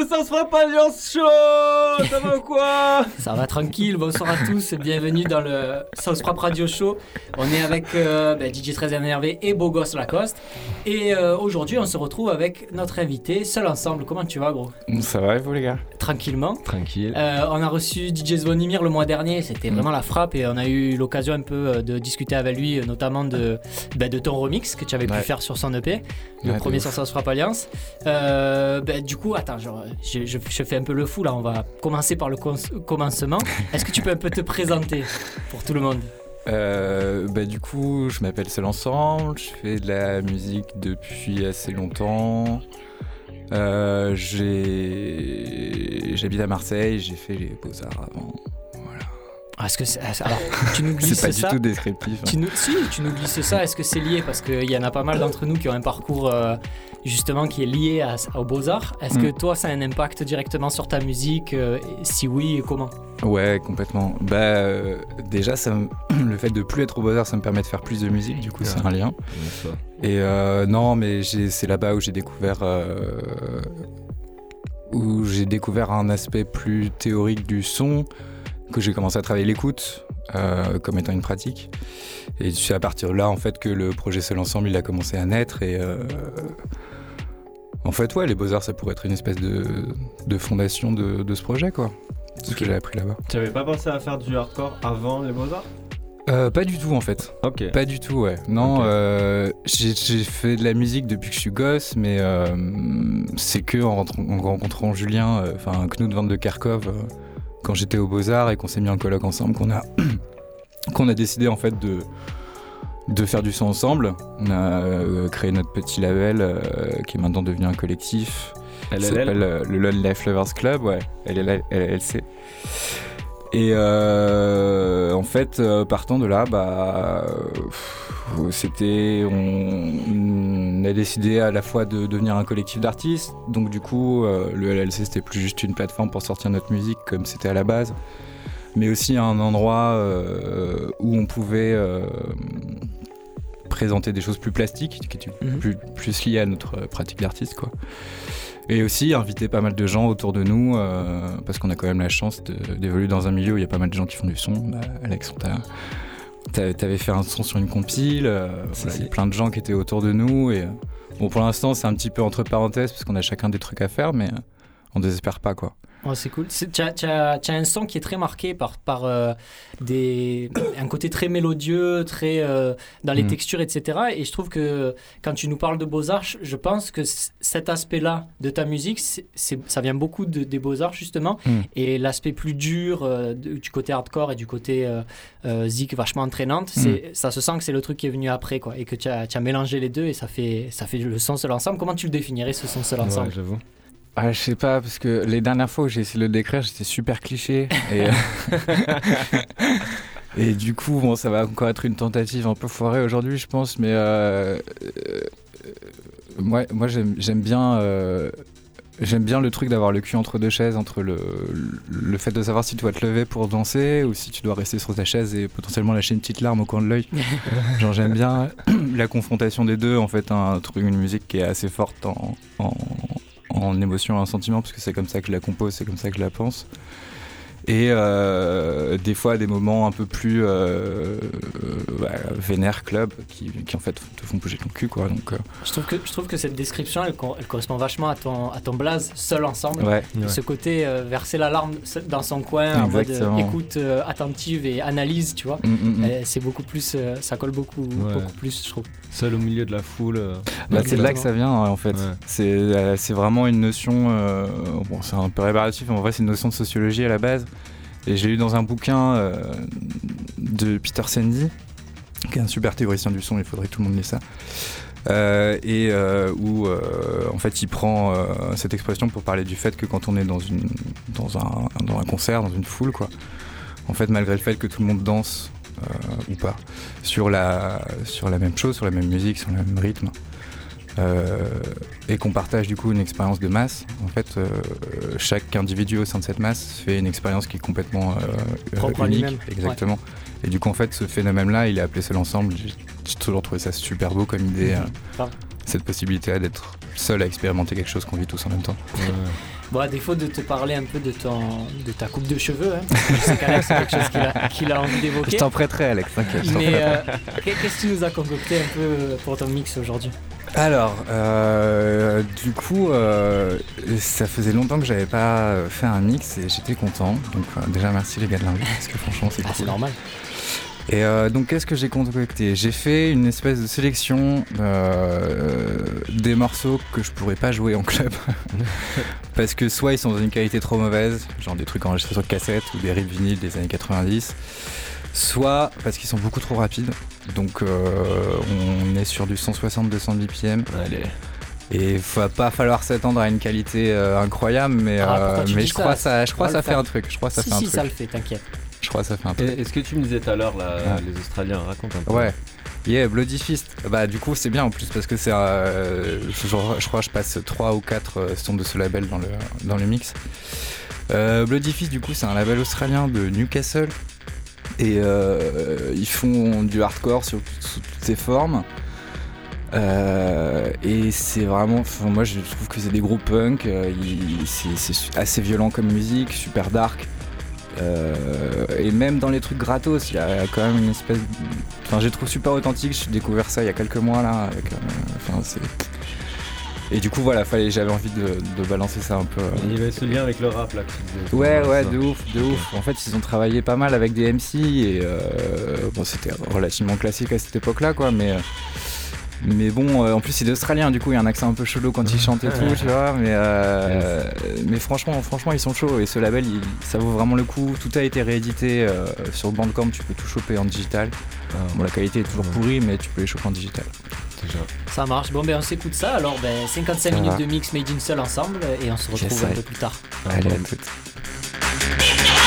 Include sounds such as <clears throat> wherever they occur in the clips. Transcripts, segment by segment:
le Sens Frappe Alliance Show Ça va ou quoi <laughs> Ça va tranquille, bonsoir à tous, bienvenue dans le South Frappe Radio Show. On est avec euh, ben, DJ 13 énervé et Beau Gosse Lacoste. Et euh, aujourd'hui, on se retrouve avec notre invité, seul ensemble. Comment tu vas, gros? Ça va, et vous, les gars? Tranquillement. Tranquille. Euh, on a reçu DJ Zvonimir le mois dernier, c'était Mm. vraiment la frappe et on a eu l'occasion un peu de discuter avec lui, notamment de, ben, de ton remix que tu avais pu faire sur son EP, le Ouais, premier sur South Frappe Alliance. Euh, ben, du coup, attends, genre, je, je- je fais un peu le fou là, on va commencer par le commencement. Est-ce que tu peux un peu te présenter pour tout le monde? Euh, bah, du coup, je m'appelle Seul Ensemble, je fais de la musique depuis assez longtemps. Euh, J'habite à Marseille, j'ai fait les beaux-arts avant. Voilà. Ah, Est-ce que c'est- alors, tu nous <laughs> glisses C'est pas ça du tout descriptif. hein. Tu nous, si, tu nous glisses ça, est-ce que c'est lié? Parce qu'il y en a pas mal d'entre nous qui ont un parcours euh, justement qui est lié à, aux beaux-arts. Est-ce Mm. que toi, ça a un impact directement sur ta musique euh, et Si oui, comment? Ouais, complètement. Bah, euh, déjà, ça me- <clears throat> le fait de plus être au Beaux-Arts, ça me permet de faire plus de musique, du coup, c'est un lien. Et euh, non, mais j'ai- c'est là-bas où j'ai découvert euh, où j'ai découvert un aspect plus théorique du son, que j'ai commencé à travailler l'écoute euh, comme étant une pratique. Et c'est à partir de là, en fait, que le projet Seul Ensemble, il a commencé à naître. Et euh, en fait, ouais, les Beaux-Arts, ça pourrait être une espèce de, de fondation de, de ce projet, quoi. C'est ce que j'ai appris là-bas. Tu avais pas pensé à faire du hardcore avant les Beaux-Arts? Euh, pas du tout, en fait. Ok. Pas du tout, ouais. Non, euh, j'ai fait de la musique depuis que je suis gosse, mais euh, c'est que en, rencontrant Julien, enfin Knut van de euh, quand j'étais aux Beaux-Arts et qu'on s'est mis en colloque ensemble, qu'on a, <clears throat> qu'on a décidé en fait de, de faire du son ensemble. On a euh, créé notre petit label euh, qui est maintenant devenu un collectif. qui s'appelle euh, le Lone Life Lovers Club, ouais, LLC. Et en fait, partant de là, bah, c'était, on, on a décidé à la fois de devenir un collectif d'artistes. Donc du coup, le LLC c'était plus juste une plateforme pour sortir notre musique comme c'était à la base, mais aussi un endroit euh, où on pouvait euh, présenter des choses plus plastiques, qui étaient Mhm. plus, plus liées à notre pratique d'artiste, quoi. Et aussi inviter pas mal de gens autour de nous, euh, parce qu'on a quand même la chance d'évoluer dans un milieu où il y a pas mal de gens qui font du son. Bah, Alex, on t'avais fait un son sur une compile, voilà, il y a plein de gens qui étaient autour de nous. Et, bon, pour l'instant, c'est un petit peu entre parenthèses, parce qu'on a chacun des trucs à faire, mais on désespère pas, quoi. Oh, c'est cool. Tu as, un son qui est très marqué par, par euh, des, un côté très mélodieux, très euh, dans les Mhm. textures, etc. Et je trouve que quand tu nous parles de beaux-arts, je- je pense que cet aspect-là de ta musique, ça vient beaucoup de- des beaux-arts, justement. Mhm. Et l'aspect plus dur euh, du côté hardcore et du côté zik vachement entraînante, c'est, ça se sent que c'est le truc qui est venu après, quoi. Et que tu as, mélangé les deux et ça fait, ça fait le son seul ensemble. Comment tu le définirais, ce son seul ensemble? Ouais, j'avoue. Ah, je sais pas, parce que les dernières fois où j'ai essayé de le décrire, j'étais super cliché. Et, <laughs> et du coup, bon, ça va encore être une tentative un peu foirée aujourd'hui, je pense. Mais euh, euh, moi, moi j'aime bien, euh, j'aime bien le truc d'avoir le cul entre deux chaises, entre le, le fait de savoir si tu dois te lever pour danser ou si tu dois rester sur ta chaise et potentiellement lâcher une petite larme au coin de l'œil. <laughs> Genre, j'aime bien <clears throat> la confrontation des deux, en fait, un truc, une musique qui est assez forte en, en, en émotion en sentiment, parce que c'est comme ça que je la compose, c'est comme ça que je la pense. Et euh, des fois, des moments un peu plus euh, euh, bah, vénère club qui, qui, en fait te font bouger ton cul, quoi. Donc, euh, Je trouve que, je trouve que cette description, elle, cor- elle correspond vachement à ton, à ton blaze, seul ensemble. ouais. Ouais. Ce côté euh, verser l'alarme dans son coin en mode écoute euh, attentive et analyse, tu vois. Mm, mm, mm. C'est beaucoup plus, euh, ça colle beaucoup, Ouais. beaucoup plus, je trouve. Seul au milieu de la foule. euh, Bah, c'est de là que ça vient, en fait. Ouais. C'est euh, c'est vraiment une notion. euh, bon, c'est un peu réparatif, mais en vrai, c'est une notion de sociologie à la base. Et j'ai lu dans un bouquin euh, de Peter Sandy, qui est un super théoricien du son, il faudrait que tout le monde lise ça. Euh, et euh, où en fait il prend cette expression pour parler du fait que quand on est dans, une, dans, un, dans un concert, dans une foule, quoi, en fait malgré le fait que tout le monde danse ou pas sur la, sur la même chose, sur la même musique, sur le même rythme, et qu'on partage du coup une expérience de masse, en fait, euh, chaque individu au sein de cette masse fait une expérience qui est complètement euh, Propre à unique. lui-même, Exactement. Et du coup, en fait, ce phénomène-là, il est appelé seul ensemble. J'ai toujours trouvé ça super beau comme idée, euh, Grave. cette possibilité d'être seul à expérimenter quelque chose qu'on vit tous en même temps. <laughs> Bon, à défaut de te parler un peu de, ton, de ta coupe de cheveux, hein, parce que je sais qu'Alex, c'est quelque chose qu'il a, qu'il a envie Je d'évoquer. t'en prêterai, Alex, t'inquiète. je t'en Mais prêterai. euh, qu'est- qu'est-ce que tu nous as concocté un peu pour ton mix aujourd'hui? Alors, euh, du coup, euh, ça faisait longtemps que j'avais pas fait un mix et j'étais content. Donc, euh, déjà, merci les gars de l'invite parce que franchement, c'est Ah, c'est cool. normal. Et donc, qu'est-ce que j'ai concocté? J'ai fait une espèce de sélection des morceaux que je pourrais pas jouer en club. <laughs> Parce que soit ils sont dans une qualité trop mauvaise, genre des trucs enregistrés sur cassette ou des rips vinyles des années 90, soit parce qu'ils sont beaucoup trop rapides. Donc, euh, on est sur du 160-200 BPM. Allez. Et il va pas falloir s'attendre à une qualité euh, incroyable, mais, Ah, euh, mais je ça crois ça, je crois ça fait un truc. Je crois ça si, fait un si, truc. ça le fait, t'inquiète. Je crois ça fait un truc. Et- Est-ce que tu me disais tout à l'heure, là, Ouais. les Australiens, raconte un peu. Ouais. Yeah, Bloody Fist. Bah du coup c'est bien en plus parce que c'est, euh, je, je crois que je passe 3 ou 4 sons de ce label dans le, dans le mix. Euh, Bloody Fist du coup c'est un label australien de Newcastle et euh, ils font du hardcore sous toutes ses formes. Euh, et c'est vraiment, moi je trouve que c'est des gros punk, euh, c'est assez violent comme musique, super dark. Et même dans les trucs gratos, il y a quand même une espèce. Enfin, j'ai trouvé super authentique. J'ai découvert ça il y a quelques mois là. Avec, enfin. Et du coup, voilà, fallait, j'avais envie de, de balancer ça un peu. Il y avait ce lien avec le rap là. Ouais, ouais, de ouf, de ouf. En fait, ils ont travaillé pas mal avec des MC et euh, bon, c'était relativement classique à cette époque-là, quoi. Mais euh, mais bon, euh, en plus, il est australien, du coup, il y a un accent un peu chelou quand il chante et tout, tu vois. Mais euh, mais franchement, franchement, ils sont chauds et ce label, il- ça vaut vraiment le coup. Tout a été réédité euh, sur Bandcamp. Tu peux tout choper en digital. Ah, Bon, la qualité est toujours pourrie, mais tu peux les choper en digital. déjà. Ça marche. Bon, ben on s'écoute ça. Alors, ben, 55 Ça minutes va. de mix made in seul ensemble et on se retrouve un peu plus tard. Allez, à toutes.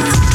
lights.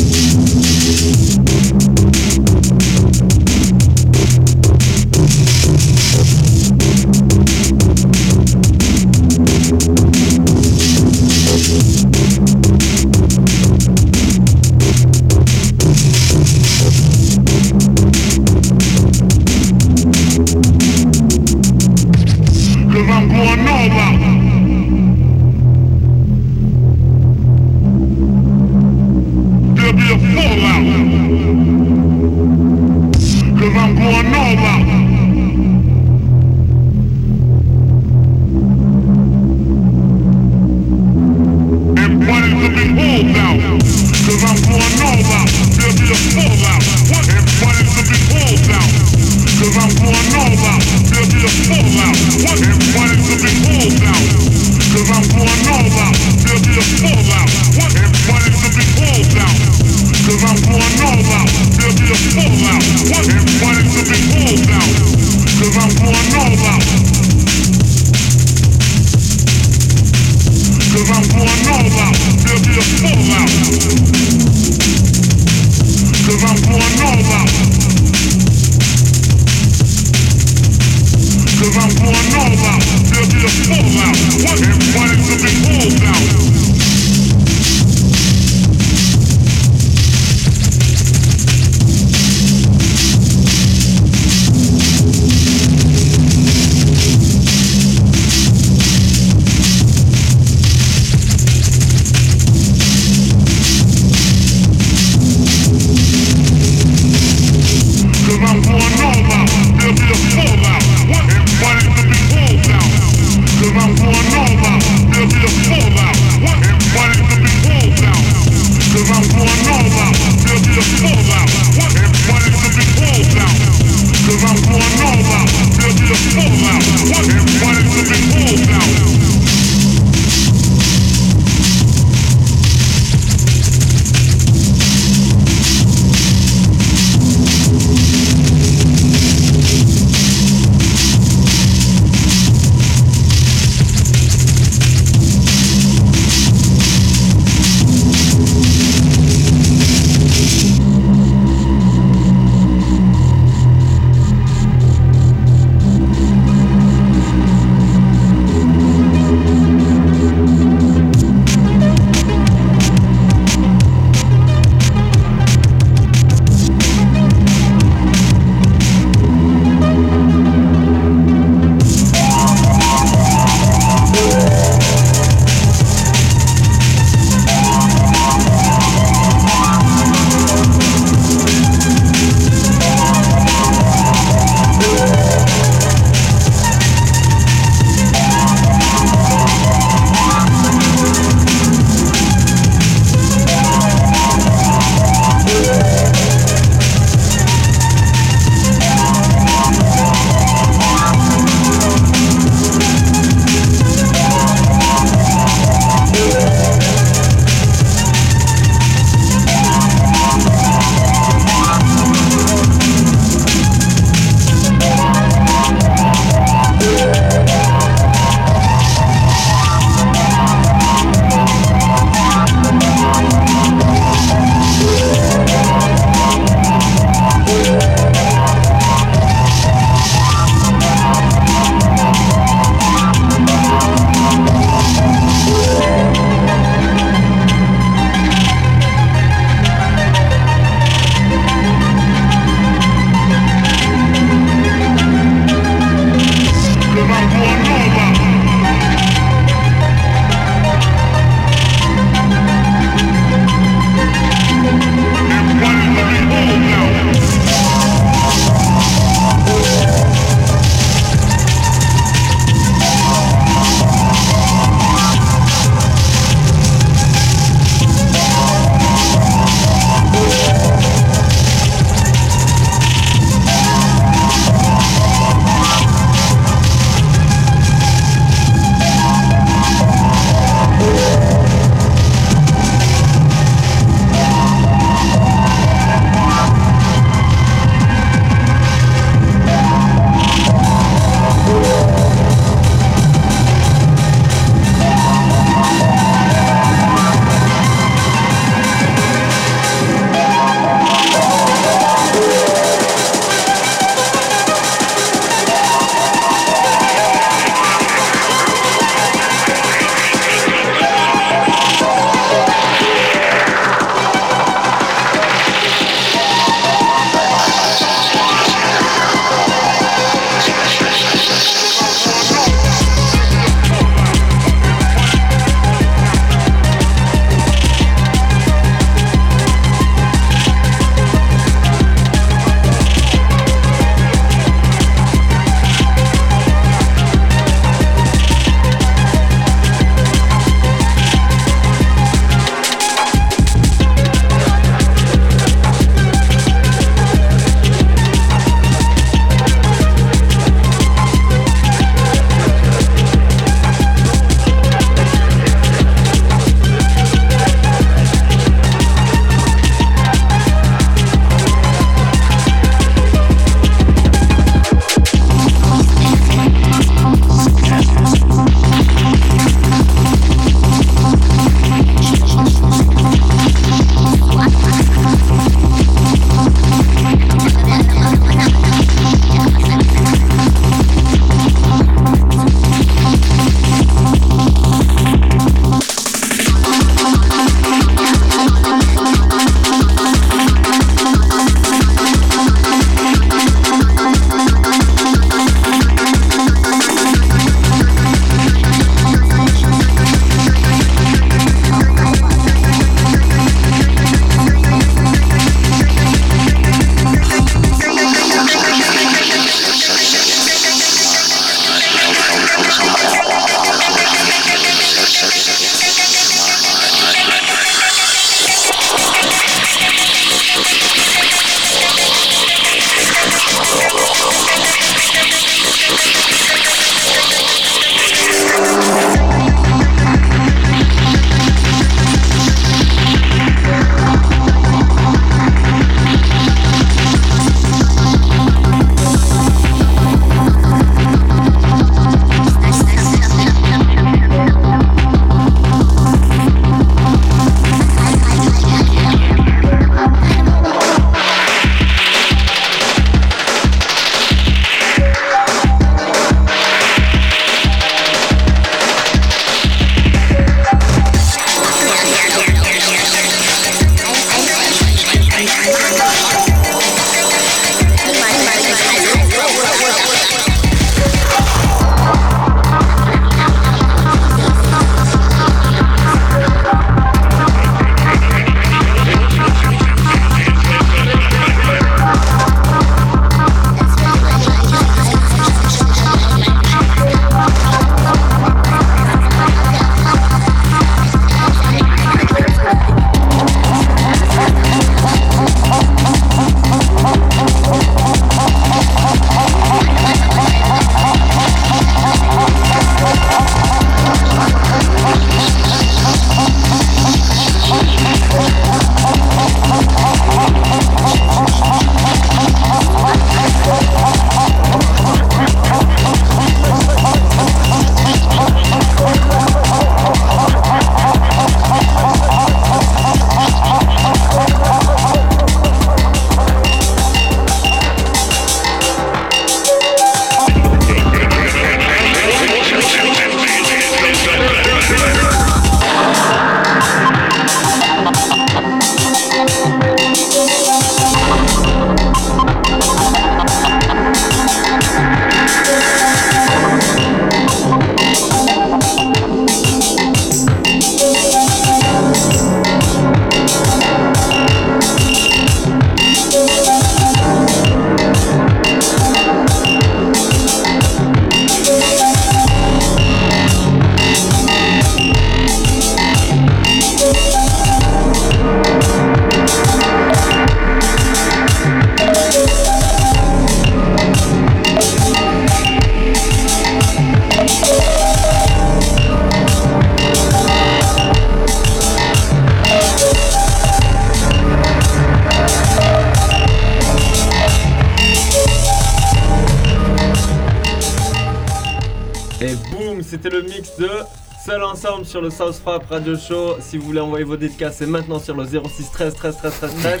Ensemble sur le South Frap Radio Show. Si vous voulez envoyer vos dédicaces, c'est maintenant sur le 06 13 13 13 13 13.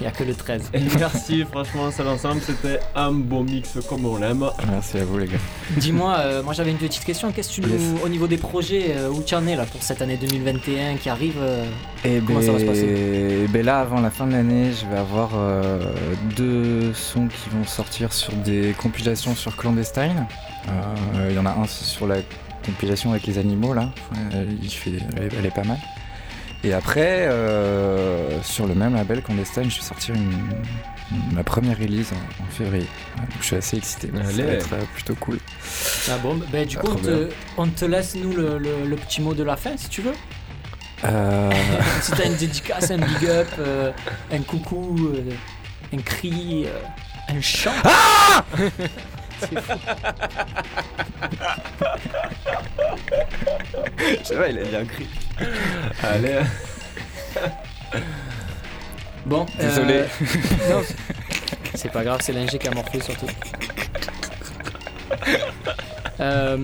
Il n'y a que le 13. Et merci, franchement, Seul ensemble, c'était un beau mix comme on l'aime. Merci à vous les gars. Dis-moi, euh, moi j'avais une petite question. Qu'est-ce que tu nous, au niveau des projets, euh, où tu en es là pour cette année 2021 qui arrive euh, Et Comment ça va se passer? ben là, avant la fin de l'année, je vais avoir euh, deux sons qui vont sortir sur des compilations sur Clandestine. Euh, Il y en a un sur la compilation avec les animaux là. Il fait, elle, est- elle est pas mal. Et après, euh, sur le même label Clandestine, je vais sortir une, ma première release en, en février. Donc je suis assez excité. Ça va être euh, plutôt cool. Ah bon, ben, du Ah, coup, on te, on te laisse nous le, le- le petit mot de la fin si tu veux. Euh, <laughs> si t'as une dédicace, un big up, euh, un coucou, euh, un cri, un chant. C'est fou. <laughs> je vois, il a bien cri. Allez. Bon, Désolé. euh, non, c'est- <laughs> c'est pas grave, c'est l'ingé qui a morflé surtout. Euh,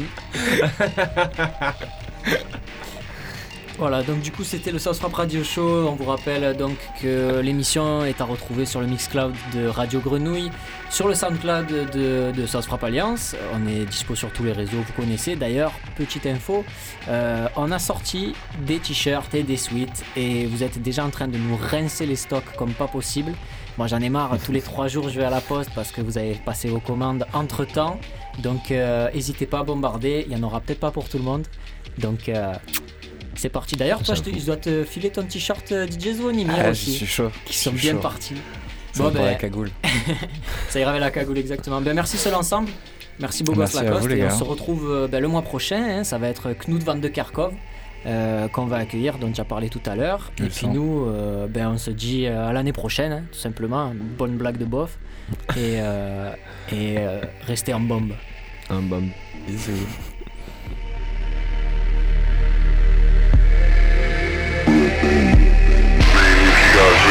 Voilà, donc du coup c'était le South Rap Radio Show. On vous rappelle donc que l'émission est à retrouver sur le Mixcloud de Radio Grenouille, sur le Soundcloud de, de Alliance. On est dispo sur tous les réseaux, vous connaissez. D'ailleurs, petite info, euh, on a sorti des t-shirts et des suites et vous êtes déjà en train de nous rincer les stocks comme pas possible. Moi j'en ai marre, tous les trois jours je vais à la poste parce que vous avez passé vos commandes entre temps. Donc euh, n'hésitez pas à bombarder, il y en aura peut-être pas pour tout le monde. Donc euh, c'est parti. D'ailleurs, toi je, te- je dois te filer ton t-shirt euh, DJ Zvonimir Ah, je aussi, suis chaud. qui je sont bien chaud. partis. Ça Bon, pour la ben, cagoule. <laughs> ça ira avec la cagoule exactement. Ben, merci seul ensemble. Merci Bogos Merci à Lacoste vous, les et on gars. se retrouve euh, ben, le mois prochain. hein. ça va être Knut van de Kerkov euh, qu'on va accueillir, dont tu as parlé tout à l'heure. Je Et puis nous, euh, ben, on se dit euh, à l'année prochaine, hein, tout simplement. Une bonne blague de bof. Et, et restez en bombe. Un bum. Bisous.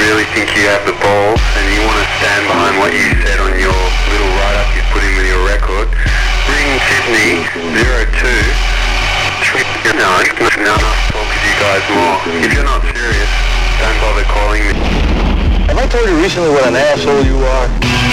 Really think you have the balls and you want to stand behind what you said on your little write-up you put in with your record, ring Sydney 02 three, no, no, I'll talk to you guys more. If you're not serious, don't bother calling me. Have I told you recently what an asshole you are?